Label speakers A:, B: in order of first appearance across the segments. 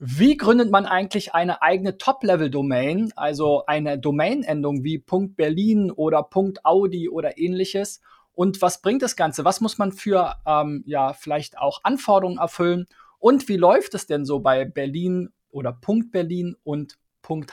A: Wie gründet man eigentlich eine eigene Top-Level-Domain, also eine Domain-Endung wie .berlin oder .audi oder ähnliches? Und was bringt das Ganze? Was muss man für ähm, ja vielleicht auch Anforderungen erfüllen? Und wie läuft es denn so bei Berlin oder Berlin und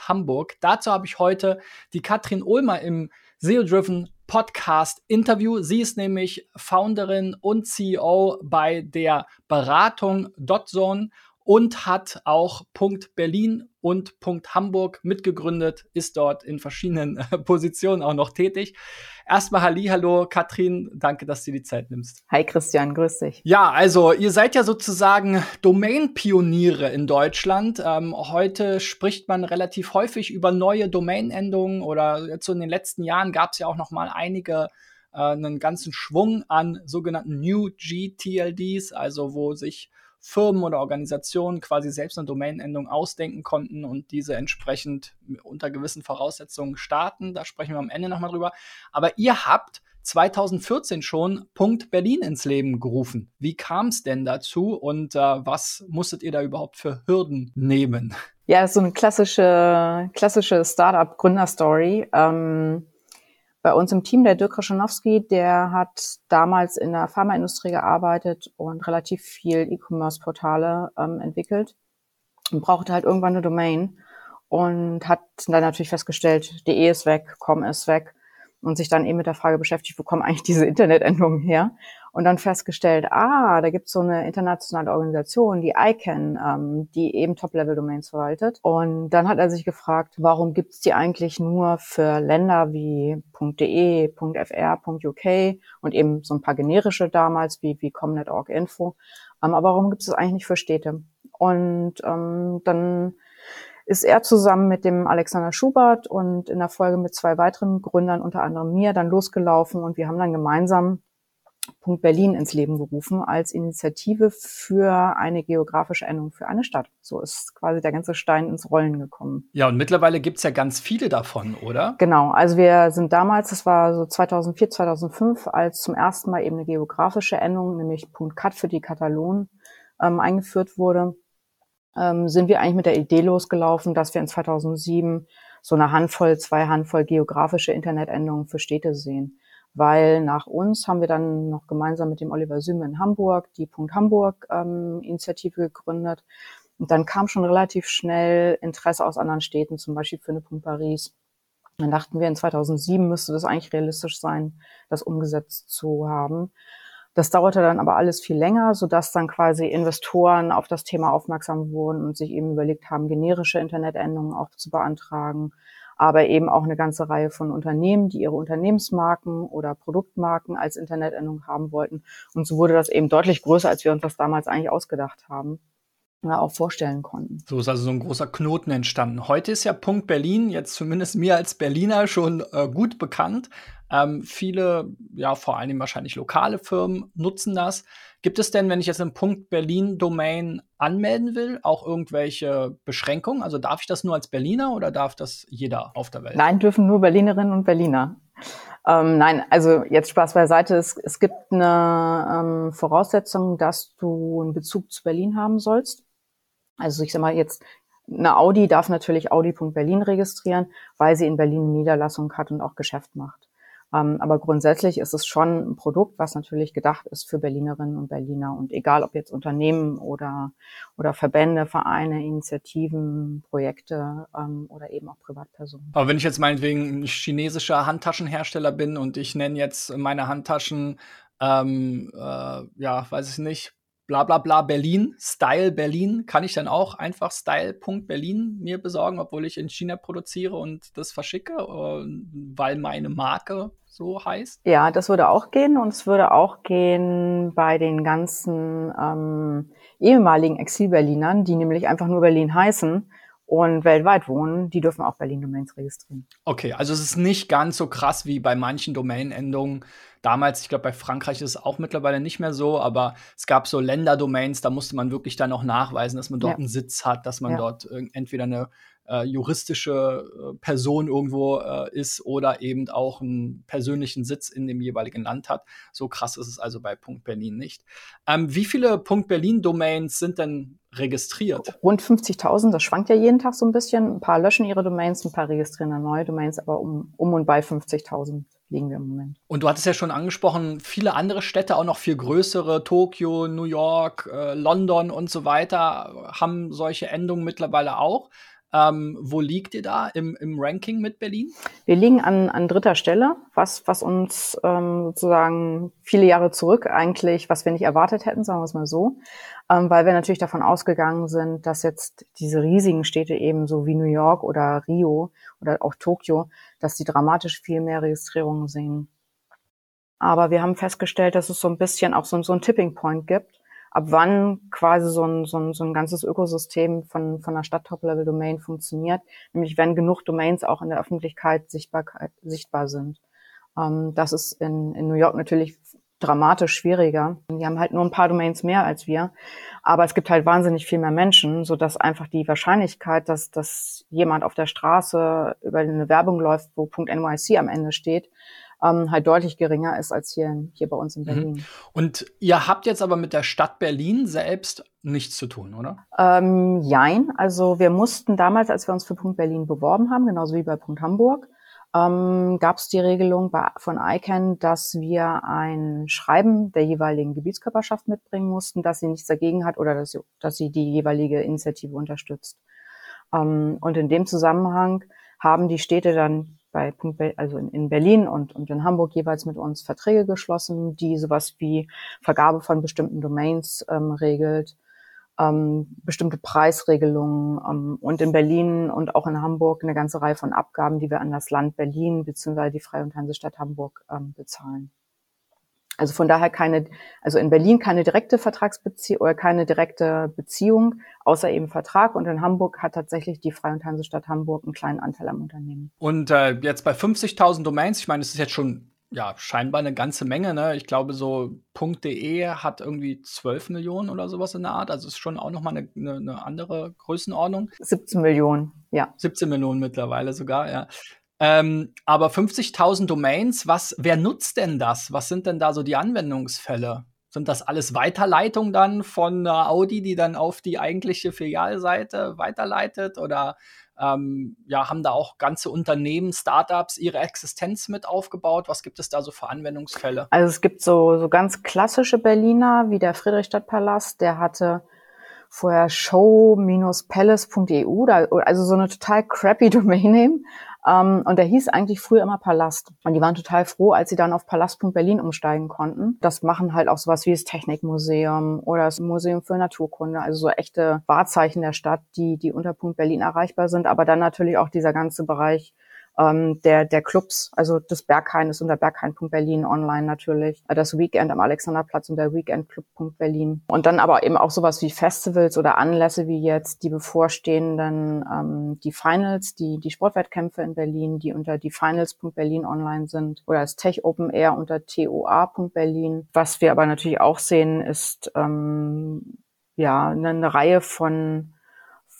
A: Hamburg? Dazu habe ich heute die Katrin Ulmer im SEO-Driven Podcast Interview. Sie ist nämlich Founderin und CEO bei der Beratung DotZone und hat auch Punkt Berlin und Punkt Hamburg mitgegründet, ist dort in verschiedenen äh, Positionen auch noch tätig. Erstmal Halli, hallo Katrin, danke, dass du die Zeit nimmst.
B: Hi Christian, grüß dich.
A: Ja, also ihr seid ja sozusagen Domain-Pioniere in Deutschland. Ähm, heute spricht man relativ häufig über neue Domain-Endungen oder jetzt so in den letzten Jahren gab es ja auch noch mal einige äh, einen ganzen Schwung an sogenannten New GTLDs, also wo sich Firmen oder Organisationen quasi selbst eine Domainendung ausdenken konnten und diese entsprechend unter gewissen Voraussetzungen starten. Da sprechen wir am Ende nochmal drüber. Aber ihr habt 2014 schon Punkt Berlin ins Leben gerufen. Wie kam es denn dazu und äh, was musstet ihr da überhaupt für Hürden nehmen?
B: Ja, so eine klassische, klassische Startup-Gründerstory. Ähm bei uns im Team, der Dirk Kraschanowski, der hat damals in der Pharmaindustrie gearbeitet und relativ viel E-Commerce-Portale ähm, entwickelt und brauchte halt irgendwann eine Domain und hat dann natürlich festgestellt, DE ist weg, com ist weg und sich dann eben mit der Frage beschäftigt, wo kommen eigentlich diese Internetendungen her? Und dann festgestellt, ah, da gibt's so eine internationale Organisation, die ICANN, ähm, die eben Top-Level-Domains verwaltet. Und dann hat er sich gefragt, warum gibt's die eigentlich nur für Länder wie .de, .fr, .uk und eben so ein paar generische damals wie, wie Comnet.org Info. Ähm, aber warum gibt's es eigentlich nicht für Städte? Und ähm, dann ist er zusammen mit dem Alexander Schubert und in der Folge mit zwei weiteren Gründern, unter anderem mir, dann losgelaufen und wir haben dann gemeinsam Punkt Berlin ins Leben gerufen als Initiative für eine geografische Endung für eine Stadt. So ist quasi der ganze Stein ins Rollen gekommen.
A: Ja, und mittlerweile gibt's ja ganz viele davon, oder?
B: Genau, also wir sind damals, das war so 2004, 2005, als zum ersten Mal eben eine geografische Endung, nämlich Punkt .cat für die Katalonen ähm, eingeführt wurde, ähm, sind wir eigentlich mit der Idee losgelaufen, dass wir in 2007 so eine Handvoll, zwei Handvoll geografische Internetendungen für Städte sehen weil nach uns haben wir dann noch gemeinsam mit dem Oliver Süme in Hamburg die Punkt Hamburg ähm, Initiative gegründet. Und dann kam schon relativ schnell Interesse aus anderen Städten, zum Beispiel für eine Punkt Paris. Dann dachten wir, in 2007 müsste das eigentlich realistisch sein, das umgesetzt zu haben. Das dauerte dann aber alles viel länger, sodass dann quasi Investoren auf das Thema aufmerksam wurden und sich eben überlegt haben, generische Internetendungen auch zu beantragen aber eben auch eine ganze Reihe von Unternehmen, die ihre Unternehmensmarken oder Produktmarken als Internetendung haben wollten. Und so wurde das eben deutlich größer, als wir uns das damals eigentlich ausgedacht haben oder auch vorstellen konnten.
A: So ist also so ein großer Knoten entstanden. Heute ist ja Punkt Berlin, jetzt zumindest mir als Berliner schon äh, gut bekannt. Ähm, viele, ja vor allem wahrscheinlich lokale Firmen nutzen das. Gibt es denn, wenn ich jetzt einen Punkt Berlin-Domain anmelden will, auch irgendwelche Beschränkungen? Also darf ich das nur als Berliner oder darf das jeder auf der Welt?
B: Nein, dürfen nur Berlinerinnen und Berliner. Ähm, nein, also jetzt Spaß beiseite. Es, es gibt eine ähm, Voraussetzung, dass du einen Bezug zu Berlin haben sollst. Also ich sag mal jetzt, eine Audi darf natürlich Audi.berlin registrieren, weil sie in Berlin eine Niederlassung hat und auch Geschäft macht. Ähm, aber grundsätzlich ist es schon ein Produkt, was natürlich gedacht ist für Berlinerinnen und Berliner. Und egal, ob jetzt Unternehmen oder, oder Verbände, Vereine, Initiativen, Projekte ähm, oder eben auch Privatpersonen.
A: Aber wenn ich jetzt meinetwegen ein chinesischer Handtaschenhersteller bin und ich nenne jetzt meine Handtaschen, ähm, äh, ja, weiß ich nicht, bla bla bla Berlin, Style Berlin, kann ich dann auch einfach Style.berlin mir besorgen, obwohl ich in China produziere und das verschicke, äh, weil meine Marke so heißt?
B: Ja, das würde auch gehen und es würde auch gehen bei den ganzen ähm, ehemaligen Exil-Berlinern, die nämlich einfach nur Berlin heißen und weltweit wohnen, die dürfen auch Berlin-Domains registrieren.
A: Okay, also es ist nicht ganz so krass wie bei manchen Domain-Endungen, damals, ich glaube, bei Frankreich ist es auch mittlerweile nicht mehr so, aber es gab so Länderdomains, da musste man wirklich dann auch nachweisen, dass man dort ja. einen Sitz hat, dass man ja. dort entweder eine äh, juristische äh, Person irgendwo äh, ist oder eben auch einen persönlichen Sitz in dem jeweiligen Land hat. So krass ist es also bei Punkt Berlin nicht. Ähm, wie viele Punkt Berlin Domains sind denn registriert?
B: Rund 50.000, das schwankt ja jeden Tag so ein bisschen. Ein paar löschen ihre Domains, ein paar registrieren dann neue Domains, aber um, um und bei 50.000 liegen wir im Moment.
A: Und du hattest ja schon angesprochen, viele andere Städte, auch noch viel größere, Tokio, New York, äh, London und so weiter, haben solche Endungen mittlerweile auch. Ähm, wo liegt ihr da im, im Ranking mit Berlin?
B: Wir liegen an, an dritter Stelle, was, was uns ähm, sozusagen viele Jahre zurück eigentlich, was wir nicht erwartet hätten, sagen wir es mal so, ähm, weil wir natürlich davon ausgegangen sind, dass jetzt diese riesigen Städte eben so wie New York oder Rio oder auch Tokio, dass die dramatisch viel mehr Registrierungen sehen. Aber wir haben festgestellt, dass es so ein bisschen auch so, so ein Tipping Point gibt ab wann quasi so ein, so ein, so ein ganzes Ökosystem von, von einer Stadt-Top-Level-Domain funktioniert, nämlich wenn genug Domains auch in der Öffentlichkeit sichtbar, sichtbar sind. Ähm, das ist in, in New York natürlich dramatisch schwieriger. Die haben halt nur ein paar Domains mehr als wir, aber es gibt halt wahnsinnig viel mehr Menschen, so dass einfach die Wahrscheinlichkeit, dass, dass jemand auf der Straße über eine Werbung läuft, wo .nyc am Ende steht, ähm, halt deutlich geringer ist als hier, hier bei uns in mhm. Berlin.
A: Und ihr habt jetzt aber mit der Stadt Berlin selbst nichts zu tun, oder?
B: Ähm, jein. Also wir mussten damals, als wir uns für Punkt Berlin beworben haben, genauso wie bei Punkt Hamburg, ähm, gab es die Regelung bei, von ICANN, dass wir ein Schreiben der jeweiligen Gebietskörperschaft mitbringen mussten, dass sie nichts dagegen hat oder dass sie, dass sie die jeweilige Initiative unterstützt. Ähm, und in dem Zusammenhang haben die Städte dann bei Punkt, also in, in Berlin und, und in Hamburg jeweils mit uns Verträge geschlossen, die sowas wie Vergabe von bestimmten Domains ähm, regelt, ähm, bestimmte Preisregelungen ähm, und in Berlin und auch in Hamburg eine ganze Reihe von Abgaben, die wir an das Land Berlin bzw. die Freie und Hansestadt Hamburg ähm, bezahlen. Also von daher keine, also in Berlin keine direkte Vertragsbeziehung oder keine direkte Beziehung, außer eben Vertrag. Und in Hamburg hat tatsächlich die Freie und Hansestadt Hamburg einen kleinen Anteil am Unternehmen.
A: Und äh, jetzt bei 50.000 Domains, ich meine, das ist jetzt schon ja scheinbar eine ganze Menge. Ne? Ich glaube, so .de hat irgendwie 12 Millionen oder sowas in der Art. Also ist schon auch noch mal eine, eine, eine andere Größenordnung.
B: 17 Millionen, ja.
A: 17 Millionen mittlerweile sogar, ja. Ähm, aber 50.000 Domains, was, wer nutzt denn das? Was sind denn da so die Anwendungsfälle? Sind das alles Weiterleitungen dann von äh, Audi, die dann auf die eigentliche Filialseite weiterleitet? Oder ähm, ja, haben da auch ganze Unternehmen, Startups ihre Existenz mit aufgebaut? Was gibt es da so für Anwendungsfälle?
B: Also es gibt so, so ganz klassische Berliner, wie der Friedrichstadtpalast, der hatte vorher show-palace.eu, also so eine total crappy Domain Name. Ähm, und der hieß eigentlich früher immer Palast. Und die waren total froh, als sie dann auf Palast.berlin umsteigen konnten. Das machen halt auch sowas wie das Technikmuseum oder das Museum für Naturkunde, also so echte Wahrzeichen der Stadt, die, die unter Punkt Berlin erreichbar sind. Aber dann natürlich auch dieser ganze Bereich ähm, der, der Clubs, also des Berghain ist unter berghain.berlin online natürlich, das Weekend am Alexanderplatz unter weekendclub.berlin und dann aber eben auch sowas wie Festivals oder Anlässe wie jetzt die bevorstehenden, ähm, die Finals, die, die Sportwettkämpfe in Berlin, die unter die Finals.berlin online sind. Oder das Tech Open Air unter toa.berlin. Was wir aber natürlich auch sehen, ist ähm, ja eine, eine Reihe von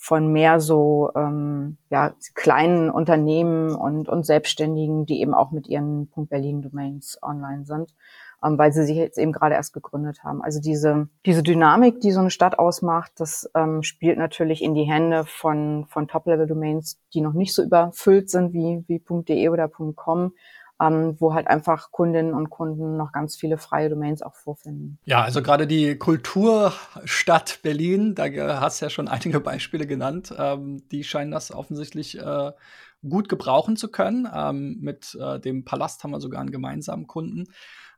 B: von mehr so ähm, ja, kleinen Unternehmen und, und Selbstständigen, die eben auch mit ihren Punkt Berlin Domains online sind, ähm, weil sie sich jetzt eben gerade erst gegründet haben. Also diese, diese Dynamik, die so eine Stadt ausmacht, das ähm, spielt natürlich in die Hände von, von Top-Level-Domains, die noch nicht so überfüllt sind wie, wie .de oder .com, ähm, wo halt einfach Kundinnen und Kunden noch ganz viele freie Domains auch vorfinden.
A: Ja, also gerade die Kulturstadt Berlin, da hast du ja schon einige Beispiele genannt, ähm, die scheinen das offensichtlich äh, gut gebrauchen zu können. Ähm, mit äh, dem Palast haben wir sogar einen gemeinsamen Kunden.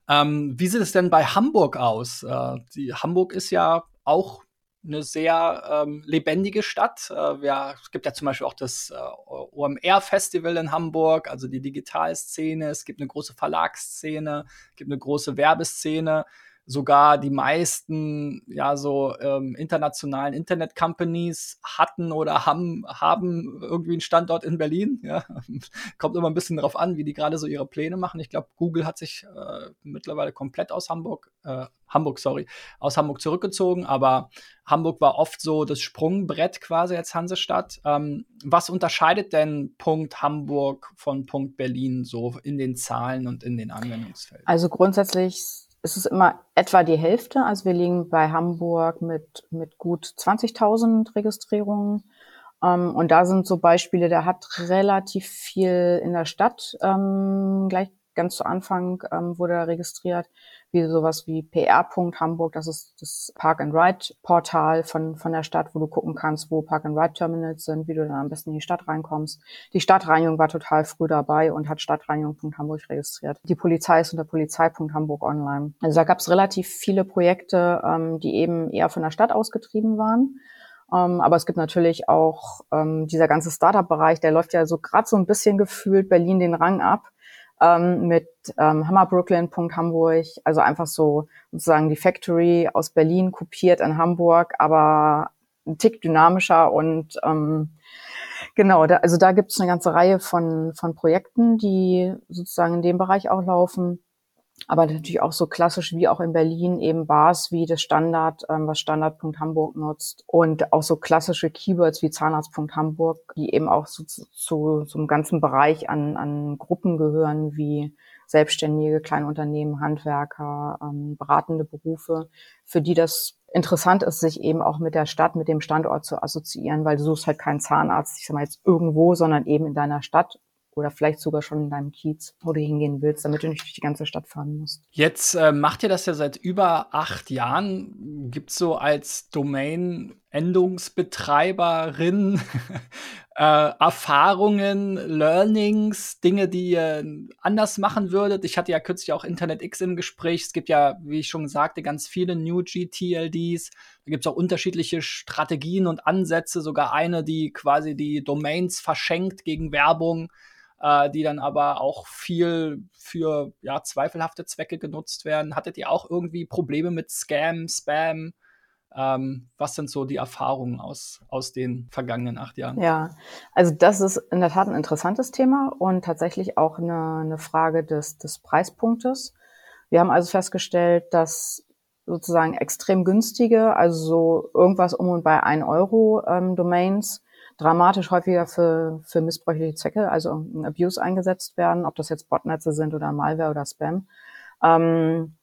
A: Ähm, wie sieht es denn bei Hamburg aus? Äh, die, Hamburg ist ja auch eine sehr ähm, lebendige Stadt. Äh, ja, es gibt ja zum Beispiel auch das äh, OMR-Festival in Hamburg, also die Digitalszene. Es gibt eine große Verlagsszene, es gibt eine große Werbeszene. Sogar die meisten ja so ähm, internationalen Internet-Companies hatten oder haben, haben irgendwie einen Standort in Berlin. Ja. Kommt immer ein bisschen darauf an, wie die gerade so ihre Pläne machen. Ich glaube, Google hat sich äh, mittlerweile komplett aus Hamburg, äh, Hamburg, sorry, aus Hamburg zurückgezogen, aber Hamburg war oft so das Sprungbrett quasi als Hansestadt. Ähm, was unterscheidet denn Punkt Hamburg von Punkt Berlin so in den Zahlen und in den Anwendungsfeldern?
B: Also grundsätzlich es ist immer etwa die Hälfte. Also wir liegen bei Hamburg mit, mit gut 20.000 Registrierungen. Ähm, und da sind so Beispiele, der hat relativ viel in der Stadt ähm, gleich ganz zu Anfang ähm, wurde er registriert, wie sowas wie PR. Hamburg, das ist das Park and Ride Portal von, von der Stadt, wo du gucken kannst, wo Park and Ride Terminals sind, wie du dann am besten in die Stadt reinkommst. Die Stadtreinigung war total früh dabei und hat Stadtreinigung.hamburg registriert. Die Polizei ist unter Polizei.hamburg online. Also da gab es relativ viele Projekte, ähm, die eben eher von der Stadt ausgetrieben waren. Um, ähm, aber es gibt natürlich auch ähm, dieser ganze Startup-Bereich, der läuft ja so gerade so ein bisschen gefühlt Berlin den Rang ab ähm, mit ähm, Hammerbrooklyn.hamburg, also einfach so sozusagen die Factory aus Berlin kopiert in Hamburg, aber ein Tick dynamischer und ähm, genau, da, also da gibt es eine ganze Reihe von, von Projekten, die sozusagen in dem Bereich auch laufen aber natürlich auch so klassisch wie auch in Berlin eben Bars wie das Standard, ähm, was Standard.hamburg nutzt und auch so klassische Keywords wie Zahnarzt.hamburg, die eben auch so zu, zu einem ganzen Bereich an, an Gruppen gehören wie Selbstständige, Kleinunternehmen, Handwerker, ähm, beratende Berufe, für die das interessant ist, sich eben auch mit der Stadt, mit dem Standort zu assoziieren, weil du suchst halt keinen Zahnarzt, ich sag mal jetzt irgendwo, sondern eben in deiner Stadt oder vielleicht sogar schon in deinem Kiez, wo du hingehen willst, damit du nicht durch die ganze Stadt fahren musst.
A: Jetzt äh, macht ihr das ja seit über acht Jahren. Gibt es so als Domain-Endungsbetreiberin äh, Erfahrungen, Learnings, Dinge, die ihr anders machen würdet? Ich hatte ja kürzlich auch Internet X im Gespräch. Es gibt ja, wie ich schon sagte, ganz viele New GTLDs. Da gibt es auch unterschiedliche Strategien und Ansätze, sogar eine, die quasi die Domains verschenkt gegen Werbung äh, die dann aber auch viel für ja, zweifelhafte Zwecke genutzt werden. Hattet ihr auch irgendwie Probleme mit Scam, Spam? Ähm, was sind so die Erfahrungen aus, aus den vergangenen acht Jahren?
B: Ja, also das ist in der Tat ein interessantes Thema und tatsächlich auch eine, eine Frage des, des Preispunktes. Wir haben also festgestellt, dass sozusagen extrem günstige, also so irgendwas um und bei ein Euro ähm, Domains dramatisch häufiger für, für missbräuchliche Zwecke, also Abuse eingesetzt werden, ob das jetzt Botnetze sind oder Malware oder Spam. Ähm,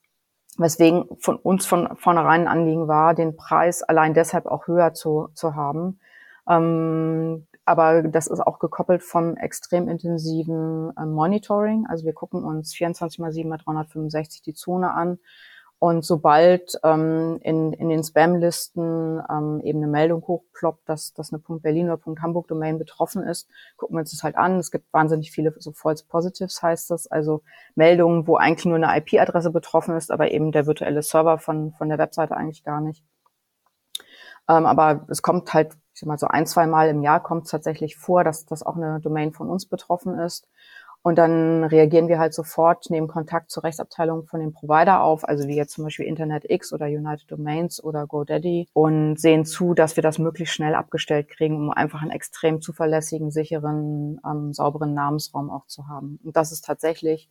B: weswegen von uns von vornherein ein Anliegen war, den Preis allein deshalb auch höher zu, zu haben. Ähm, aber das ist auch gekoppelt vom extrem intensiven äh, Monitoring. Also wir gucken uns 24 mal 7 mal 365 die Zone an und sobald ähm, in, in den Spam-Listen ähm, eben eine Meldung hochploppt, dass, dass eine .berlin oder .hamburg-Domain betroffen ist, gucken wir uns das halt an. Es gibt wahnsinnig viele so False Positives heißt das, also Meldungen, wo eigentlich nur eine IP-Adresse betroffen ist, aber eben der virtuelle Server von, von der Webseite eigentlich gar nicht. Ähm, aber es kommt halt, ich sag mal so ein, zwei Mal im Jahr kommt es tatsächlich vor, dass, dass auch eine Domain von uns betroffen ist. Und dann reagieren wir halt sofort, nehmen Kontakt zur Rechtsabteilung von dem Provider auf, also wie jetzt zum Beispiel Internet X oder United Domains oder GoDaddy und sehen zu, dass wir das möglichst schnell abgestellt kriegen, um einfach einen extrem zuverlässigen, sicheren, ähm, sauberen Namensraum auch zu haben. Und das ist tatsächlich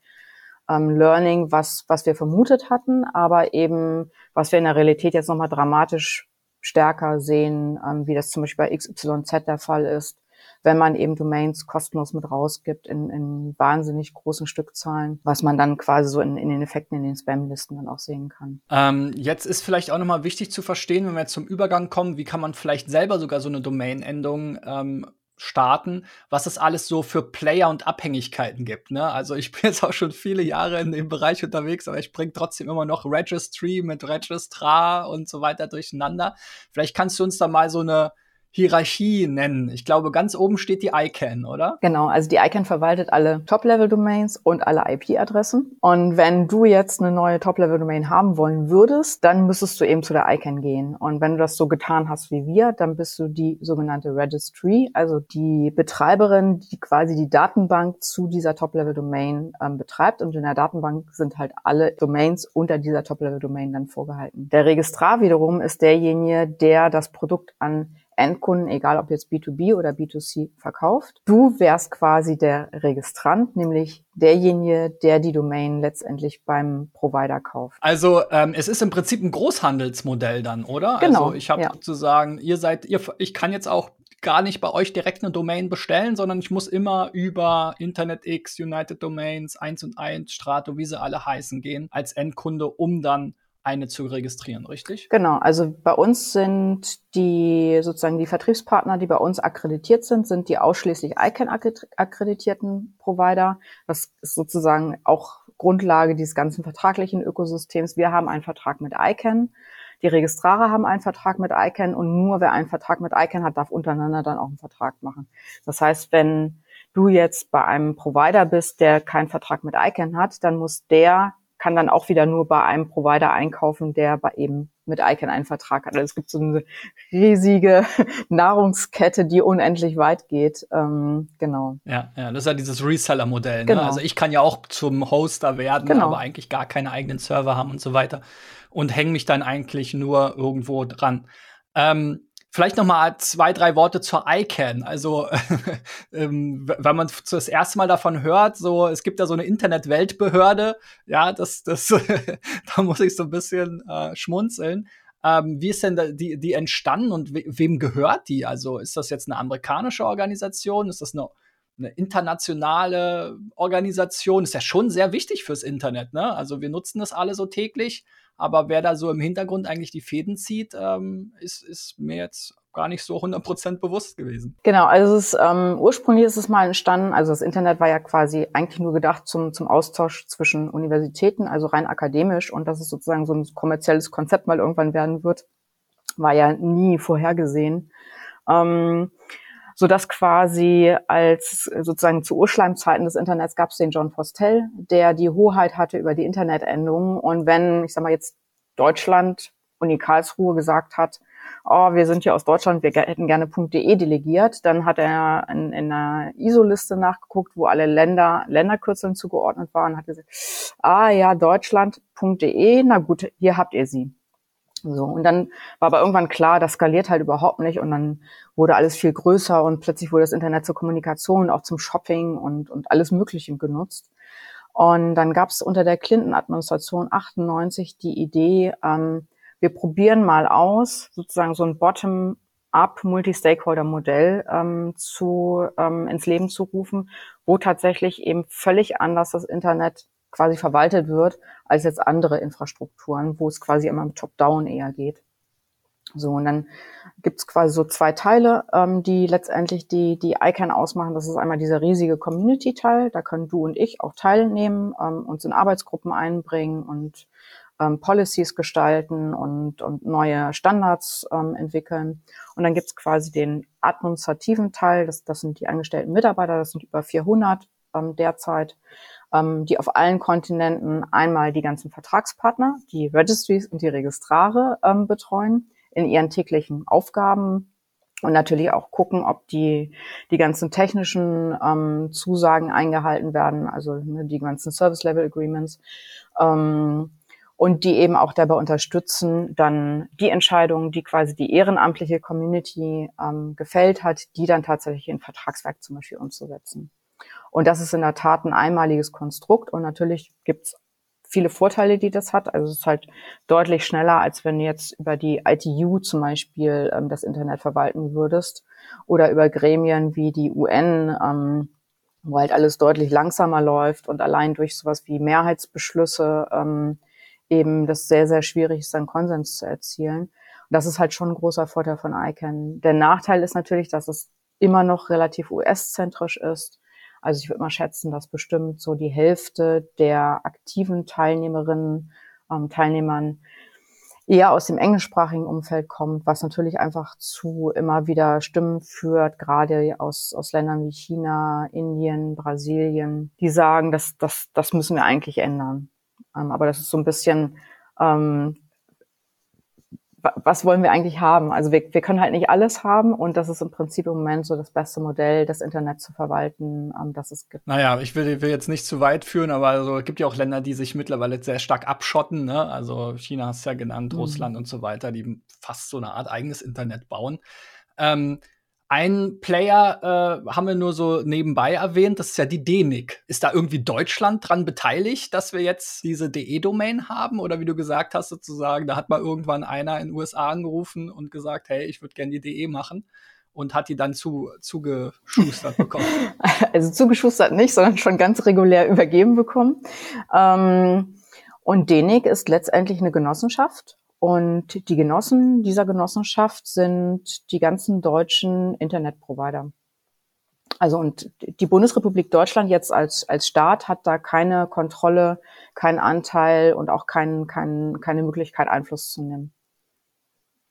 B: ähm, Learning, was, was wir vermutet hatten, aber eben, was wir in der Realität jetzt nochmal dramatisch stärker sehen, ähm, wie das zum Beispiel bei XYZ der Fall ist, wenn man eben Domains kostenlos mit rausgibt in, in wahnsinnig großen Stückzahlen, was man dann quasi so in, in den Effekten in den Spam-Listen dann auch sehen kann.
A: Ähm, jetzt ist vielleicht auch nochmal wichtig zu verstehen, wenn wir jetzt zum Übergang kommen, wie kann man vielleicht selber sogar so eine Domain-Endung ähm, starten, was es alles so für Player und Abhängigkeiten gibt. Ne? Also ich bin jetzt auch schon viele Jahre in dem Bereich unterwegs, aber ich bringe trotzdem immer noch Registry mit Registra und so weiter durcheinander. Vielleicht kannst du uns da mal so eine Hierarchie nennen. Ich glaube, ganz oben steht die ICANN, oder?
B: Genau, also die ICANN verwaltet alle Top-Level-Domains und alle IP-Adressen. Und wenn du jetzt eine neue Top-Level-Domain haben wollen würdest, dann müsstest du eben zu der ICANN gehen. Und wenn du das so getan hast wie wir, dann bist du die sogenannte Registry, also die Betreiberin, die quasi die Datenbank zu dieser Top-Level-Domain ähm, betreibt. Und in der Datenbank sind halt alle Domains unter dieser Top-Level-Domain dann vorgehalten. Der Registrar wiederum ist derjenige, der das Produkt an Endkunden, egal ob jetzt B2B oder B2C verkauft. Du wärst quasi der Registrant, nämlich derjenige, der die Domain letztendlich beim Provider kauft.
A: Also ähm, es ist im Prinzip ein Großhandelsmodell dann, oder?
B: Genau.
A: Also ich habe
B: ja.
A: sozusagen, ihr seid, ihr, ich kann jetzt auch gar nicht bei euch direkt eine Domain bestellen, sondern ich muss immer über InternetX, United Domains, 1 und 1, Strato, wie sie alle heißen, gehen als Endkunde, um dann eine zu registrieren, richtig?
B: Genau, also bei uns sind die sozusagen die Vertriebspartner, die bei uns akkreditiert sind, sind die ausschließlich ICANN akkreditierten Provider. Das ist sozusagen auch Grundlage dieses ganzen vertraglichen Ökosystems. Wir haben einen Vertrag mit ICANN. Die Registrare haben einen Vertrag mit ICANN und nur wer einen Vertrag mit ICANN hat, darf untereinander dann auch einen Vertrag machen. Das heißt, wenn du jetzt bei einem Provider bist, der keinen Vertrag mit ICANN hat, dann muss der kann dann auch wieder nur bei einem Provider einkaufen, der bei eben mit ICANN einen Vertrag hat. Also es gibt so eine riesige Nahrungskette, die unendlich weit geht. Ähm, genau.
A: Ja, ja, das ist ja dieses Reseller-Modell. Ne?
B: Genau.
A: Also ich kann ja auch zum Hoster werden,
B: Genau.
A: aber eigentlich gar keine eigenen Server haben und so weiter und hänge mich dann eigentlich nur irgendwo dran. Ähm, Vielleicht noch mal zwei, drei Worte zur ICANN. Also, ähm, wenn man das erste Mal davon hört, so es gibt ja so eine Internet-Weltbehörde, ja, das, das, da muss ich so ein bisschen äh, schmunzeln. Ähm, wie ist denn die, die entstanden und we wem gehört die? Also ist das jetzt eine amerikanische Organisation? Ist das eine, eine internationale Organisation? Ist ja schon sehr wichtig fürs Internet, ne? Also wir nutzen das alle so täglich. Aber wer da so im Hintergrund eigentlich die Fäden zieht, ähm, ist, ist mir jetzt gar nicht so 100% bewusst gewesen.
B: Genau, also es ist, ähm, ursprünglich ist es mal entstanden, also das Internet war ja quasi eigentlich nur gedacht zum, zum Austausch zwischen Universitäten, also rein akademisch und dass es sozusagen so ein kommerzielles Konzept mal irgendwann werden wird, war ja nie vorhergesehen. Ähm, so dass quasi als sozusagen zu Urschleimzeiten des Internets gab es den John Postel, der die Hoheit hatte über die Internetendungen. Und wenn, ich sag mal jetzt Deutschland, Uni Karlsruhe gesagt hat, oh, wir sind hier aus Deutschland, wir hätten gerne .de delegiert, dann hat er in, in einer ISO-Liste nachgeguckt, wo alle Länder, Länderkürzeln zugeordnet waren hat gesagt, ah ja, Deutschland.de, na gut, hier habt ihr sie. So, und dann war aber irgendwann klar, das skaliert halt überhaupt nicht und dann wurde alles viel größer und plötzlich wurde das Internet zur Kommunikation, auch zum Shopping und, und alles Mögliche genutzt. Und dann gab es unter der Clinton-Administration 98 die Idee, ähm, wir probieren mal aus, sozusagen so ein Bottom-up Multi-Stakeholder-Modell ähm, zu ähm, ins Leben zu rufen, wo tatsächlich eben völlig anders das Internet quasi verwaltet wird als jetzt andere Infrastrukturen, wo es quasi immer top-down eher geht. So, und dann gibt's quasi so zwei Teile, ähm, die letztendlich die, die ICANN ausmachen. Das ist einmal dieser riesige Community-Teil, da können du und ich auch teilnehmen, ähm, uns in Arbeitsgruppen einbringen und ähm, Policies gestalten und, und neue Standards ähm, entwickeln. Und dann gibt's quasi den administrativen Teil, das, das sind die angestellten Mitarbeiter, das sind über 400 ähm, derzeit, ähm, die auf allen Kontinenten einmal die ganzen Vertragspartner, die Registries und die Registrare ähm, betreuen in ihren täglichen Aufgaben und natürlich auch gucken, ob die, die ganzen technischen ähm, Zusagen eingehalten werden, also ne, die ganzen Service Level Agreements. Ähm, und die eben auch dabei unterstützen, dann die Entscheidungen, die quasi die ehrenamtliche Community ähm, gefällt hat, die dann tatsächlich in Vertragswerk zum Beispiel umzusetzen. Und das ist in der Tat ein einmaliges Konstrukt und natürlich gibt's viele Vorteile, die das hat. Also es ist halt deutlich schneller, als wenn du jetzt über die ITU zum Beispiel ähm, das Internet verwalten würdest oder über Gremien wie die UN, ähm, wo halt alles deutlich langsamer läuft und allein durch sowas wie Mehrheitsbeschlüsse ähm, eben das sehr, sehr schwierig ist, dann Konsens zu erzielen. Und das ist halt schon ein großer Vorteil von ICANN. Der Nachteil ist natürlich, dass es immer noch relativ US-zentrisch ist. Also ich würde mal schätzen, dass bestimmt so die Hälfte der aktiven Teilnehmerinnen, ähm, Teilnehmern eher aus dem englischsprachigen Umfeld kommt, was natürlich einfach zu immer wieder Stimmen führt, gerade aus, aus Ländern wie China, Indien, Brasilien, die sagen, das, das, das müssen wir eigentlich ändern. Ähm, aber das ist so ein bisschen ähm, was wollen wir eigentlich haben? Also wir, wir können halt nicht alles haben und das ist im Prinzip im Moment so das beste Modell, das Internet zu verwalten, ähm, das es gibt.
A: Naja, ich will, will jetzt nicht zu weit führen, aber also, es gibt ja auch Länder, die sich mittlerweile sehr stark abschotten. Ne? Also China hast du ja genannt, mhm. Russland und so weiter, die fast so eine Art eigenes Internet bauen. Ähm, ein Player äh, haben wir nur so nebenbei erwähnt, das ist ja die DENIC. Ist da irgendwie Deutschland dran beteiligt, dass wir jetzt diese DE-Domain haben? Oder wie du gesagt hast, sozusagen, da hat mal irgendwann einer in den USA angerufen und gesagt, hey, ich würde gerne die DE machen und hat die dann zu, zugeschustert bekommen?
B: Also zugeschustert nicht, sondern schon ganz regulär übergeben bekommen. Ähm, und DENIC ist letztendlich eine Genossenschaft und die Genossen dieser Genossenschaft sind die ganzen deutschen Internetprovider. Also und die Bundesrepublik Deutschland jetzt als, als Staat hat da keine Kontrolle, keinen Anteil und auch kein, kein, keine Möglichkeit, Einfluss zu nehmen.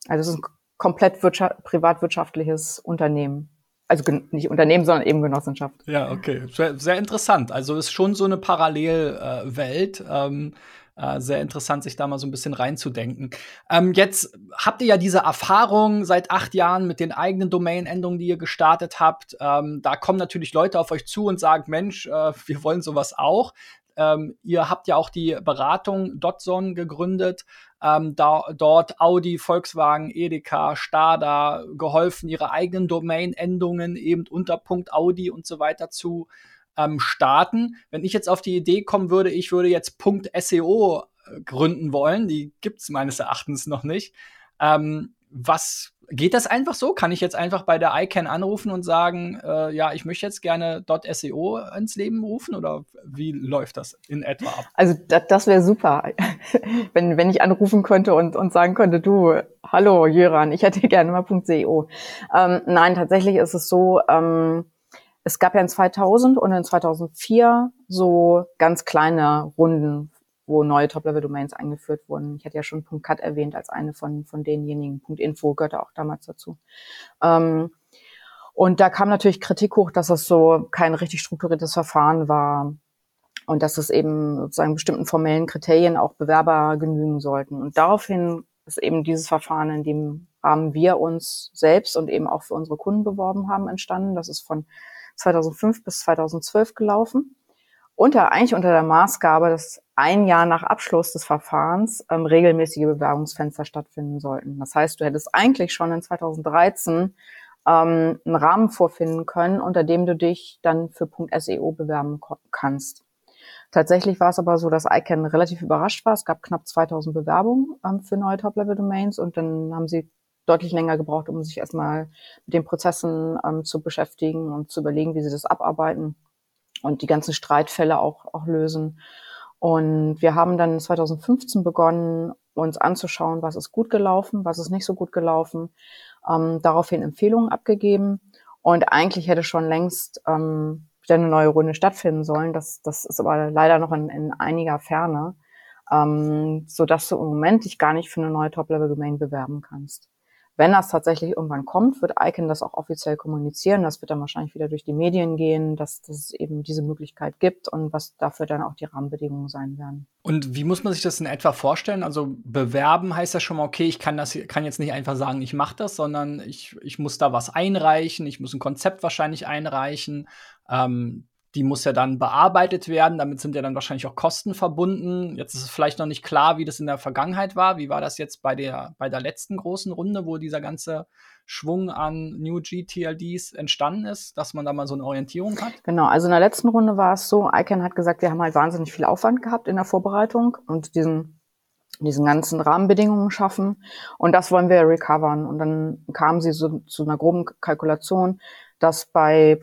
B: Also es ist ein komplett privatwirtschaftliches Unternehmen. Also nicht Unternehmen, sondern eben Genossenschaft.
A: Ja, okay. Sehr, sehr interessant. Also ist schon so eine Parallelwelt. Äh, ähm, äh, sehr interessant, sich da mal so ein bisschen reinzudenken. Ähm, jetzt habt ihr ja diese Erfahrung seit acht Jahren mit den eigenen Domain-Endungen, die ihr gestartet habt. Ähm, da kommen natürlich Leute auf euch zu und sagen, Mensch, äh, wir wollen sowas auch. Ähm, ihr habt ja auch die Beratung Dotson gegründet, ähm, da, dort Audi, Volkswagen, Edeka, Stada geholfen, ihre eigenen Domain-Endungen eben unter Punkt Audi und so weiter zu ähm, starten. Wenn ich jetzt auf die Idee kommen würde, ich würde jetzt Punkt SEO äh, gründen wollen, die gibt es meines Erachtens noch nicht. Ähm, was geht das einfach so? Kann ich jetzt einfach bei der ICANN anrufen und sagen, äh, ja, ich möchte jetzt gerne .SEO ins Leben rufen oder wie läuft das in etwa ab?
B: Also das, das wäre super, wenn, wenn ich anrufen könnte und, und sagen könnte, du, hallo Jöran, ich hätte gerne mal .SEO. Ähm, nein, tatsächlich ist es so, ähm, es gab ja in 2000 und in 2004 so ganz kleine Runden, wo neue Top-Level-Domains eingeführt wurden. Ich hatte ja schon .cat erwähnt als eine von, von denjenigen. .info gehörte auch damals dazu. Ähm, und da kam natürlich Kritik hoch, dass es so kein richtig strukturiertes Verfahren war und dass es eben sozusagen bestimmten formellen Kriterien auch Bewerber genügen sollten. Und daraufhin ist eben dieses Verfahren, in dem Rahmen wir uns selbst und eben auch für unsere Kunden beworben haben, entstanden. Das ist von 2005 bis 2012 gelaufen. Unter, eigentlich unter der Maßgabe, dass ein Jahr nach Abschluss des Verfahrens ähm, regelmäßige Bewerbungsfenster stattfinden sollten. Das heißt, du hättest eigentlich schon in 2013 ähm, einen Rahmen vorfinden können, unter dem du dich dann für .SEO bewerben kannst. Tatsächlich war es aber so, dass ICANN relativ überrascht war. Es gab knapp 2000 Bewerbungen ähm, für neue Top-Level-Domains und dann haben sie deutlich länger gebraucht, um sich erstmal mit den Prozessen ähm, zu beschäftigen und zu überlegen, wie sie das abarbeiten und die ganzen Streitfälle auch, auch lösen. Und wir haben dann 2015 begonnen, uns anzuschauen, was ist gut gelaufen, was ist nicht so gut gelaufen, ähm, daraufhin Empfehlungen abgegeben. Und eigentlich hätte schon längst ähm, wieder eine neue Runde stattfinden sollen. Das, das ist aber leider noch in, in einiger Ferne, ähm, so dass du im Moment dich gar nicht für eine neue Top-Level-Domain bewerben kannst. Wenn das tatsächlich irgendwann kommt, wird ICANN das auch offiziell kommunizieren. Das wird dann wahrscheinlich wieder durch die Medien gehen, dass, dass es eben diese Möglichkeit gibt und was dafür dann auch die Rahmenbedingungen sein werden.
A: Und wie muss man sich das in etwa vorstellen? Also bewerben heißt ja schon mal, okay, ich kann das kann jetzt nicht einfach sagen, ich mache das, sondern ich, ich muss da was einreichen, ich muss ein Konzept wahrscheinlich einreichen. Ähm, die muss ja dann bearbeitet werden. Damit sind ja dann wahrscheinlich auch Kosten verbunden. Jetzt ist es vielleicht noch nicht klar, wie das in der Vergangenheit war. Wie war das jetzt bei der, bei der letzten großen Runde, wo dieser ganze Schwung an New GTLDs entstanden ist, dass man da mal so eine Orientierung hat?
B: Genau, also in der letzten Runde war es so, ICANN hat gesagt, wir haben halt wahnsinnig viel Aufwand gehabt in der Vorbereitung und diesen diesen ganzen Rahmenbedingungen schaffen. Und das wollen wir recovern. Und dann kamen sie so zu einer groben Kalkulation, dass bei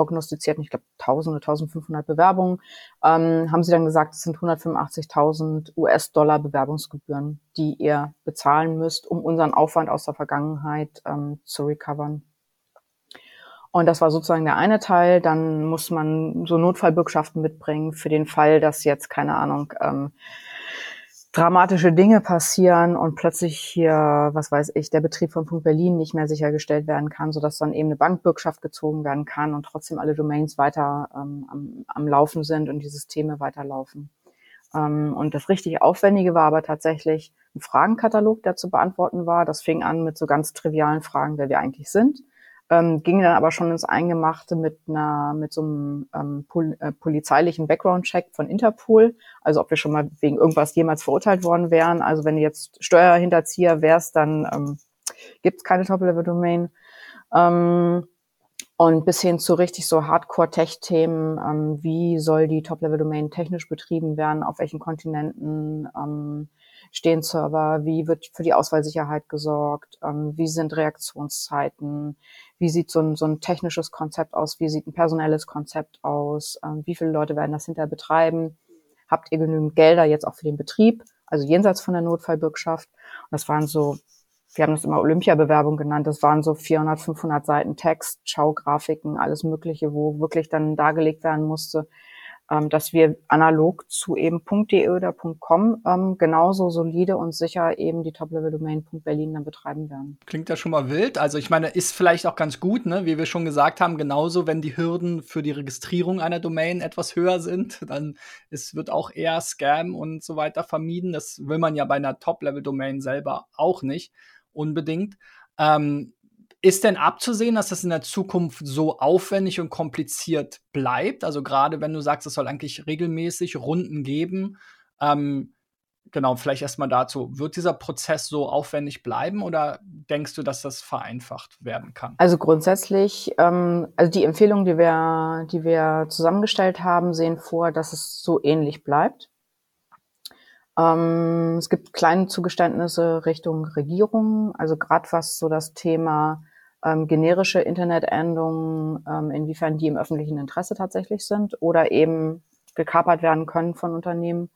B: prognostizierten, ich glaube 1000 oder 1500 Bewerbungen, ähm, haben sie dann gesagt, es sind 185.000 US-Dollar Bewerbungsgebühren, die ihr bezahlen müsst, um unseren Aufwand aus der Vergangenheit ähm, zu recovern. Und das war sozusagen der eine Teil. Dann muss man so Notfallbürgschaften mitbringen für den Fall, dass jetzt, keine Ahnung, ähm, dramatische Dinge passieren und plötzlich hier, was weiß ich, der Betrieb von Punkt Berlin nicht mehr sichergestellt werden kann, sodass dann eben eine Bankbürgschaft gezogen werden kann und trotzdem alle Domains weiter ähm, am, am Laufen sind und die Systeme weiterlaufen. Ähm, und das richtig Aufwendige war aber tatsächlich ein Fragenkatalog, der zu beantworten war. Das fing an mit so ganz trivialen Fragen, wer wir eigentlich sind ähm, ging dann aber schon ins Eingemachte mit einer, mit so einem ähm, pol äh, polizeilichen Background-Check von Interpol, also ob wir schon mal wegen irgendwas jemals verurteilt worden wären. Also wenn du jetzt Steuerhinterzieher wärst, dann ähm, gibt keine Top-Level-Domain. Ähm, und bis hin zu richtig so Hardcore-Tech-Themen, ähm, wie soll die Top-Level-Domain technisch betrieben werden, auf welchen Kontinenten, ähm, stehen Server, wie wird für die Auswahlsicherheit gesorgt, ähm, wie sind Reaktionszeiten, wie sieht so ein, so ein technisches Konzept aus, wie sieht ein personelles Konzept aus, ähm, wie viele Leute werden das hinterher betreiben, habt ihr genügend Gelder jetzt auch für den Betrieb, also jenseits von der Notfallbürgschaft. Und das waren so, wir haben das immer Olympiabewerbung genannt, das waren so 400, 500 Seiten Text, Schaugrafiken, alles Mögliche, wo wirklich dann dargelegt werden musste, dass wir analog zu eben .de oder .com ähm, genauso solide und sicher eben die Top-Level-Domain .berlin dann betreiben werden.
A: Klingt ja schon mal wild. Also ich meine, ist vielleicht auch ganz gut, ne? wie wir schon gesagt haben, genauso wenn die Hürden für die Registrierung einer Domain etwas höher sind, dann es wird auch eher Scam und so weiter vermieden. Das will man ja bei einer Top-Level-Domain selber auch nicht unbedingt. Ähm, ist denn abzusehen, dass das in der Zukunft so aufwendig und kompliziert bleibt? Also gerade wenn du sagst, es soll eigentlich regelmäßig Runden geben. Ähm, genau, vielleicht erstmal dazu. Wird dieser Prozess so aufwendig bleiben oder denkst du, dass das vereinfacht werden kann?
B: Also grundsätzlich, ähm, also die Empfehlungen, die wir, die wir zusammengestellt haben, sehen vor, dass es so ähnlich bleibt. Ähm, es gibt kleine Zugeständnisse Richtung Regierung, also gerade was so das Thema ähm, generische Internetendungen, ähm, inwiefern die im öffentlichen Interesse tatsächlich sind oder eben gekapert werden können von Unternehmen.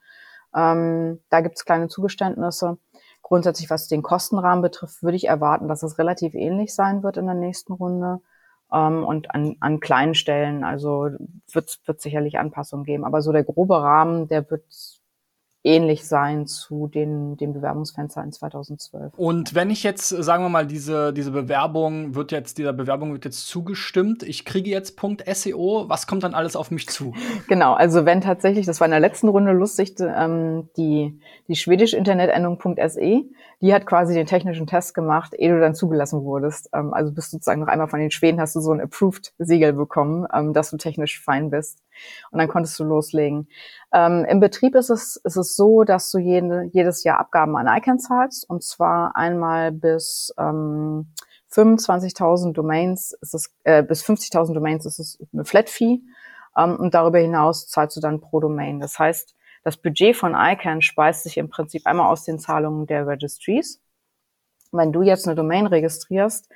B: Ähm, da gibt es kleine Zugeständnisse. Grundsätzlich, was den Kostenrahmen betrifft, würde ich erwarten, dass es relativ ähnlich sein wird in der nächsten Runde. Ähm, und an, an kleinen Stellen, also wird es sicherlich Anpassungen geben. Aber so der grobe Rahmen, der wird ähnlich sein zu den, den Bewerbungsfenster in 2012.
A: Und wenn ich jetzt, sagen wir mal, diese, diese Bewerbung wird jetzt, dieser Bewerbung wird jetzt zugestimmt, ich kriege jetzt Punkt SEO, was kommt dann alles auf mich zu?
B: Genau, also wenn tatsächlich, das war in der letzten Runde lustig, ähm, die, die schwedische Internetendung .se, die hat quasi den technischen Test gemacht, ehe du dann zugelassen wurdest. Ähm, also bist du sozusagen noch einmal von den Schweden, hast du so ein Approved-Siegel bekommen, ähm, dass du technisch fein bist. Und dann konntest du loslegen. Ähm, Im Betrieb ist es, ist es so, dass du jede, jedes Jahr Abgaben an ICANN zahlst. Und zwar einmal bis ähm, 25.000 Domains ist es, äh, bis 50.000 Domains ist es eine Flat Fee. Ähm, und darüber hinaus zahlst du dann pro Domain. Das heißt, das Budget von ICANN speist sich im Prinzip einmal aus den Zahlungen der Registries. Wenn du jetzt eine Domain registrierst,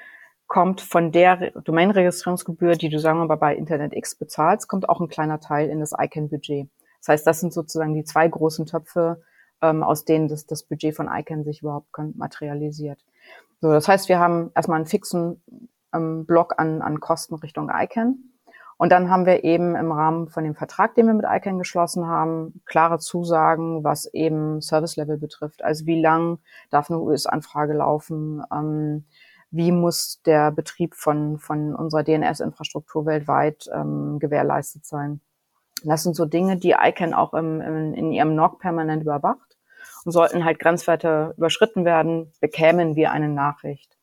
B: kommt von der Domain-Registrierungsgebühr, die du, sagen wir mal, bei Internet X bezahlst, kommt auch ein kleiner Teil in das ICANN-Budget. Das heißt, das sind sozusagen die zwei großen Töpfe, ähm, aus denen das, das Budget von ICANN sich überhaupt materialisiert. So, das heißt, wir haben erstmal einen fixen ähm, Block an, an Kosten Richtung ICANN. Und dann haben wir eben im Rahmen von dem Vertrag, den wir mit ICANN geschlossen haben, klare Zusagen, was eben Service Level betrifft. Also wie lang darf eine US-Anfrage laufen? Ähm, wie muss der Betrieb von, von unserer DNS-Infrastruktur weltweit ähm, gewährleistet sein. Das sind so Dinge, die ICANN auch im, im, in ihrem NOC permanent überwacht. Und sollten halt Grenzwerte überschritten werden, bekämen wir eine Nachricht.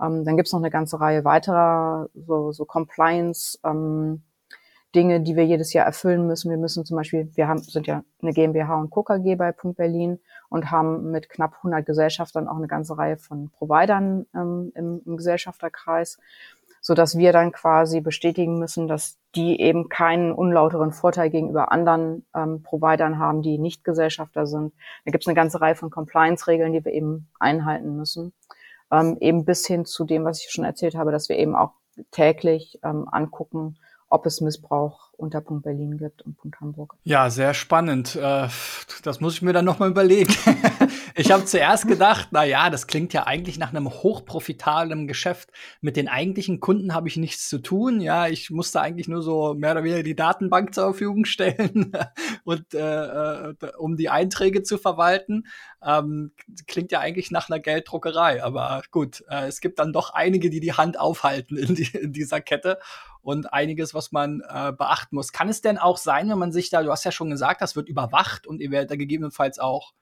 B: Ähm, dann gibt's noch eine ganze Reihe weiterer so, so Compliance. Ähm, Dinge, die wir jedes Jahr erfüllen müssen. Wir müssen zum Beispiel, wir haben, sind ja eine GmbH und KKG bei Punkt Berlin und haben mit knapp 100 Gesellschaftern auch eine ganze Reihe von Providern ähm, im, im Gesellschafterkreis, so dass wir dann quasi bestätigen müssen, dass die eben keinen unlauteren Vorteil gegenüber anderen ähm, Providern haben, die nicht Gesellschafter sind. Da gibt es eine ganze Reihe von Compliance-Regeln, die wir eben einhalten müssen. Ähm, eben bis hin zu dem, was ich schon erzählt habe, dass wir eben auch täglich ähm, angucken, ob es Missbrauch unter Punkt Berlin gibt und Punkt Hamburg.
A: Ja, sehr spannend. Äh, das muss ich mir dann nochmal überlegen. ich habe zuerst gedacht, na ja, das klingt ja eigentlich nach einem hochprofitablen Geschäft. Mit den eigentlichen Kunden habe ich nichts zu tun. Ja, ich musste eigentlich nur so mehr oder weniger die Datenbank zur Verfügung stellen und äh, äh, um die Einträge zu verwalten. Ähm, klingt ja eigentlich nach einer Gelddruckerei, aber gut, äh, es gibt dann doch einige, die die Hand aufhalten in, die, in dieser Kette und einiges, was man äh, beachten muss. Kann es denn auch sein, wenn man sich da, du hast ja schon gesagt, das wird überwacht und ihr werdet da gegebenenfalls auch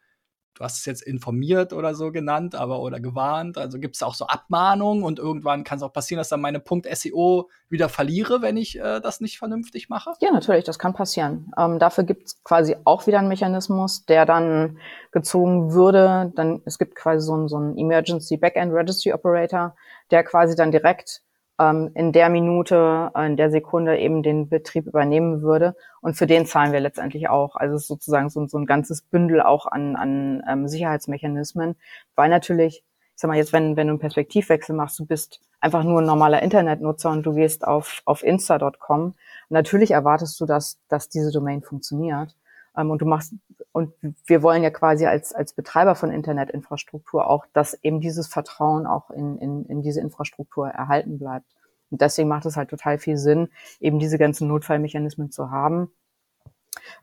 A: du hast es jetzt informiert oder so genannt, aber oder gewarnt. Also gibt es auch so Abmahnungen und irgendwann kann es auch passieren, dass dann meine Punkt SEO wieder verliere, wenn ich äh, das nicht vernünftig mache?
B: Ja, natürlich, das kann passieren. Ähm, dafür gibt es quasi auch wieder einen Mechanismus, der dann gezogen würde. Dann es gibt quasi so einen, so einen Emergency Backend Registry Operator, der quasi dann direkt ähm, in der Minute, in der Sekunde eben den Betrieb übernehmen würde. Und für den zahlen wir letztendlich auch. Also es ist sozusagen so, so ein ganzes Bündel auch an, an ähm, Sicherheitsmechanismen, weil natürlich, ich sag mal jetzt, wenn, wenn du einen Perspektivwechsel machst, du bist einfach nur ein normaler Internetnutzer und du gehst auf, auf insta.com, natürlich erwartest du, dass, dass diese Domain funktioniert. Ähm, und du machst, und wir wollen ja quasi als, als Betreiber von Internetinfrastruktur auch, dass eben dieses Vertrauen auch in, in, in diese Infrastruktur erhalten bleibt. Und deswegen macht es halt total viel Sinn, eben diese ganzen Notfallmechanismen zu haben.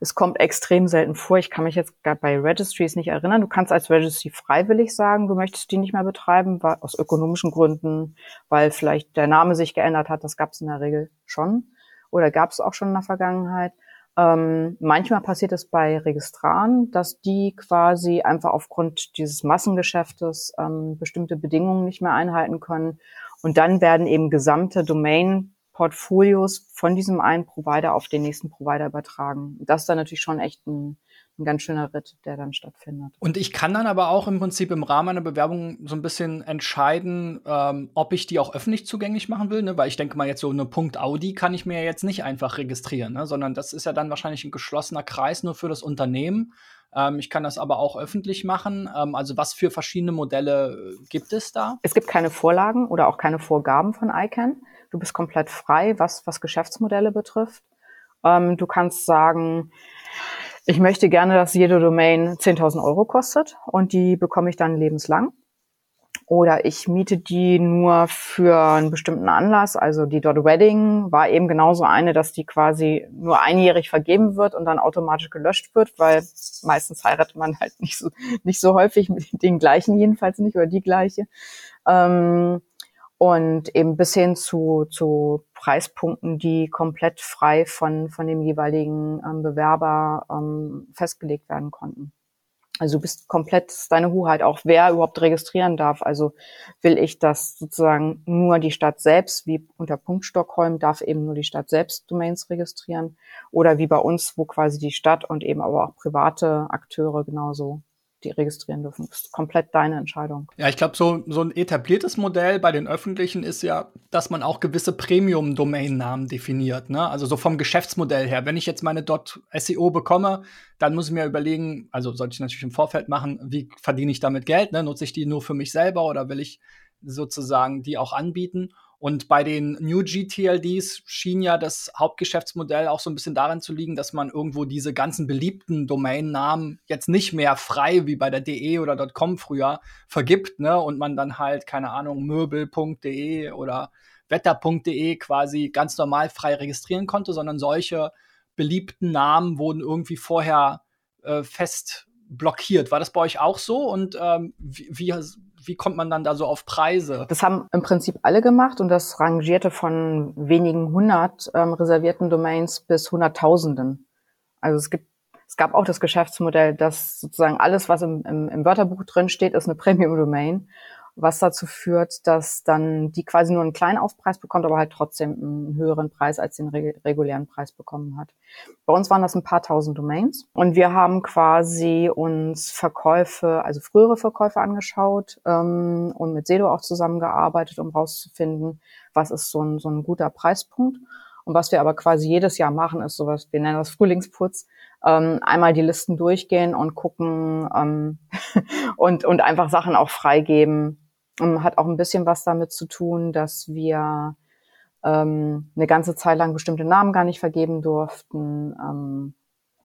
B: Es kommt extrem selten vor. Ich kann mich jetzt gerade bei Registries nicht erinnern. Du kannst als Registry freiwillig sagen, du möchtest die nicht mehr betreiben, weil, aus ökonomischen Gründen, weil vielleicht der Name sich geändert hat. Das gab es in der Regel schon oder gab es auch schon in der Vergangenheit. Ähm, manchmal passiert es bei Registraren, dass die quasi einfach aufgrund dieses Massengeschäftes ähm, bestimmte Bedingungen nicht mehr einhalten können. Und dann werden eben gesamte Domain-Portfolios von diesem einen Provider auf den nächsten Provider übertragen. Das ist dann natürlich schon echt ein, ein ganz schöner Ritt, der dann stattfindet.
A: Und ich kann dann aber auch im Prinzip im Rahmen einer Bewerbung so ein bisschen entscheiden, ähm, ob ich die auch öffentlich zugänglich machen will, ne? weil ich denke mal jetzt so eine Punkt Audi kann ich mir jetzt nicht einfach registrieren, ne? sondern das ist ja dann wahrscheinlich ein geschlossener Kreis nur für das Unternehmen. Ähm, ich kann das aber auch öffentlich machen. Ähm, also was für verschiedene Modelle äh, gibt es da?
B: Es gibt keine Vorlagen oder auch keine Vorgaben von ICANN. Du bist komplett frei, was, was Geschäftsmodelle betrifft. Ähm, du kannst sagen, ich möchte gerne, dass jede Domain 10.000 Euro kostet und die bekomme ich dann lebenslang. Oder ich miete die nur für einen bestimmten Anlass. Also die Dot Wedding war eben genauso eine, dass die quasi nur einjährig vergeben wird und dann automatisch gelöscht wird, weil meistens heiratet man halt nicht so, nicht so häufig mit den gleichen, jedenfalls nicht, oder die gleiche. Ähm, und eben bis hin zu, zu Preispunkten, die komplett frei von, von dem jeweiligen ähm, Bewerber ähm, festgelegt werden konnten. Also du bist komplett deine Hoheit, auch wer überhaupt registrieren darf. Also will ich, dass sozusagen nur die Stadt selbst, wie unter Punkt Stockholm, darf eben nur die Stadt selbst Domains registrieren. Oder wie bei uns, wo quasi die Stadt und eben aber auch private Akteure genauso die registrieren dürfen. Das ist komplett deine Entscheidung.
A: Ja, ich glaube, so, so ein etabliertes Modell bei den öffentlichen ist ja, dass man auch gewisse Premium-Domain-Namen definiert. Ne? Also so vom Geschäftsmodell her. Wenn ich jetzt meine .seo bekomme, dann muss ich mir überlegen, also sollte ich natürlich im Vorfeld machen, wie verdiene ich damit Geld? Ne? Nutze ich die nur für mich selber oder will ich sozusagen die auch anbieten? Und bei den New GTLDs schien ja das Hauptgeschäftsmodell auch so ein bisschen darin zu liegen, dass man irgendwo diese ganzen beliebten Domainnamen jetzt nicht mehr frei wie bei der DE oder .com früher vergibt, ne? Und man dann halt, keine Ahnung, möbel.de oder wetter.de quasi ganz normal frei registrieren konnte, sondern solche beliebten Namen wurden irgendwie vorher äh, fest blockiert. War das bei euch auch so? Und ähm, wie, wie wie kommt man dann da so auf Preise?
B: Das haben im Prinzip alle gemacht und das rangierte von wenigen hundert ähm, reservierten Domains bis Hunderttausenden. Also es gibt es gab auch das Geschäftsmodell, dass sozusagen alles, was im, im, im Wörterbuch drin steht, ist eine Premium-Domain was dazu führt, dass dann die quasi nur einen kleinen Aufpreis bekommt, aber halt trotzdem einen höheren Preis als den regulären Preis bekommen hat. Bei uns waren das ein paar tausend Domains und wir haben quasi uns Verkäufe, also frühere Verkäufe angeschaut ähm, und mit Sedo auch zusammengearbeitet, um rauszufinden, was ist so ein, so ein guter Preispunkt. Und was wir aber quasi jedes Jahr machen, ist sowas, wir nennen das Frühlingsputz, ähm, einmal die Listen durchgehen und gucken ähm, und, und einfach Sachen auch freigeben, hat auch ein bisschen was damit zu tun, dass wir ähm, eine ganze Zeit lang bestimmte Namen gar nicht vergeben durften. Ähm,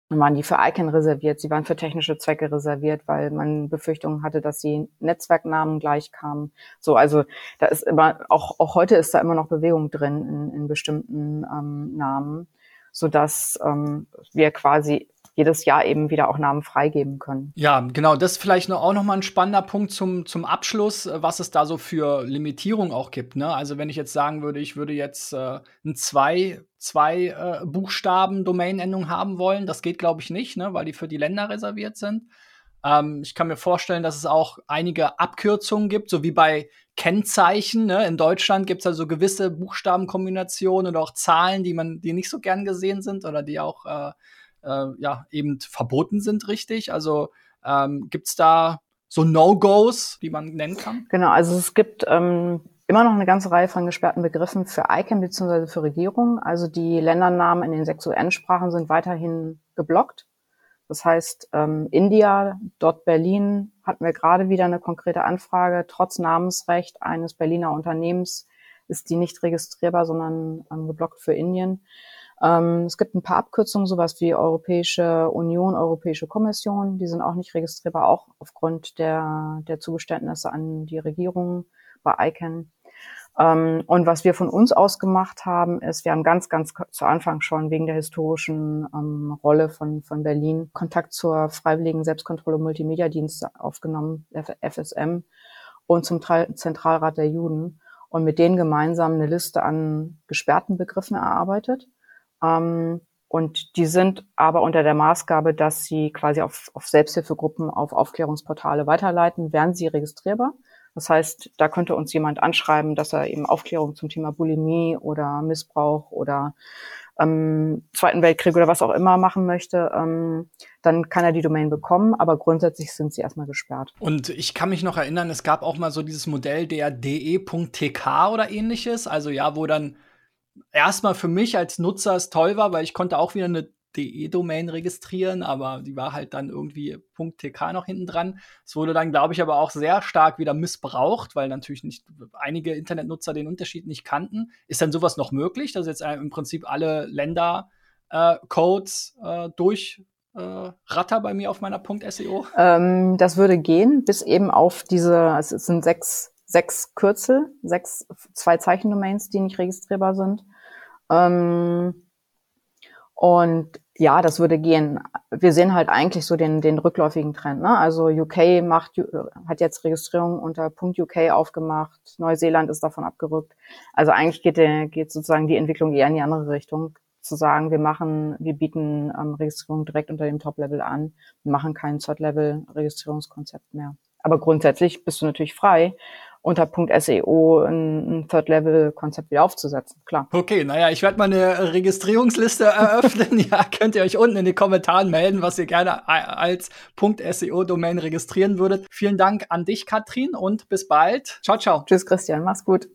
B: waren die für ICANN reserviert, sie waren für technische Zwecke reserviert, weil man Befürchtungen hatte, dass sie Netzwerknamen gleich kamen. So, also da ist immer, auch, auch heute ist da immer noch Bewegung drin in, in bestimmten ähm, Namen, so dass ähm, wir quasi jedes Jahr eben wieder auch Namen freigeben können.
A: Ja, genau. Das ist vielleicht auch nochmal ein spannender Punkt zum, zum Abschluss, äh, was es da so für Limitierung auch gibt. Ne? Also wenn ich jetzt sagen würde, ich würde jetzt äh, ein zwei, zwei äh, Buchstaben Domain-Endung haben wollen, das geht, glaube ich, nicht, ne? weil die für die Länder reserviert sind. Ähm, ich kann mir vorstellen, dass es auch einige Abkürzungen gibt, so wie bei Kennzeichen. Ne? In Deutschland gibt es also gewisse Buchstabenkombinationen oder auch Zahlen, die man, die nicht so gern gesehen sind oder die auch äh, äh, ja eben verboten sind, richtig? Also ähm, gibt es da so No-Gos, die man nennen kann?
B: Genau, also es gibt ähm, immer noch eine ganze Reihe von gesperrten Begriffen für ICANN bzw. für Regierungen. Also die Ländernamen in den sechs UN-Sprachen sind weiterhin geblockt. Das heißt, ähm, India, dort Berlin, hatten wir gerade wieder eine konkrete Anfrage. Trotz Namensrecht eines Berliner Unternehmens ist die nicht registrierbar, sondern ähm, geblockt für Indien. Ähm, es gibt ein paar Abkürzungen, sowas wie Europäische Union, Europäische Kommission. Die sind auch nicht registrierbar, auch aufgrund der, der Zugeständnisse an die Regierung bei ICANN. Ähm, und was wir von uns aus gemacht haben, ist, wir haben ganz, ganz zu Anfang schon wegen der historischen ähm, Rolle von, von Berlin Kontakt zur Freiwilligen Selbstkontrolle Multimedia-Dienste aufgenommen, FSM, und zum Zentralrat der Juden und mit denen gemeinsam eine Liste an gesperrten Begriffen erarbeitet ähm, und die sind aber unter der Maßgabe, dass sie quasi auf, auf Selbsthilfegruppen, auf Aufklärungsportale weiterleiten, werden sie registrierbar. Das heißt, da könnte uns jemand anschreiben, dass er eben Aufklärung zum Thema Bulimie oder Missbrauch oder ähm, Zweiten Weltkrieg oder was auch immer machen möchte, ähm, dann kann er die Domain bekommen, aber grundsätzlich sind sie erstmal gesperrt.
A: Und ich kann mich noch erinnern, es gab auch mal so dieses Modell der de.tk oder ähnliches, also ja, wo dann erstmal für mich als Nutzer es toll war, weil ich konnte auch wieder eine DE-Domain registrieren, aber die war halt dann irgendwie .tk noch hinten dran. Es wurde dann, glaube ich, aber auch sehr stark wieder missbraucht, weil natürlich nicht einige Internetnutzer den Unterschied nicht kannten. Ist dann sowas noch möglich, dass jetzt im Prinzip alle Länder-Codes äh, äh, durch äh, Ratter bei mir auf meiner .seo?
B: Ähm, das würde gehen, bis eben auf diese, es sind sechs sechs Kürzel, sechs zwei Zeichendomains, die nicht registrierbar sind. Ähm, und ja, das würde gehen. Wir sehen halt eigentlich so den, den rückläufigen Trend. Ne? Also UK macht, hat jetzt Registrierung unter .uk aufgemacht. Neuseeland ist davon abgerückt. Also eigentlich geht, geht sozusagen die Entwicklung eher in die andere Richtung. Zu sagen, wir machen, wir bieten ähm, Registrierung direkt unter dem Top-Level an, machen kein Third-Level-Registrierungskonzept mehr. Aber grundsätzlich bist du natürlich frei, unter .seo ein, Third-Level-Konzept wieder aufzusetzen, klar.
A: Okay, naja, ich werde mal eine Registrierungsliste eröffnen. ja, könnt ihr euch unten in den Kommentaren melden, was ihr gerne als .seo-Domain registrieren würdet. Vielen Dank an dich, Katrin, und bis bald. Ciao, ciao.
B: Tschüss, Christian. Mach's gut.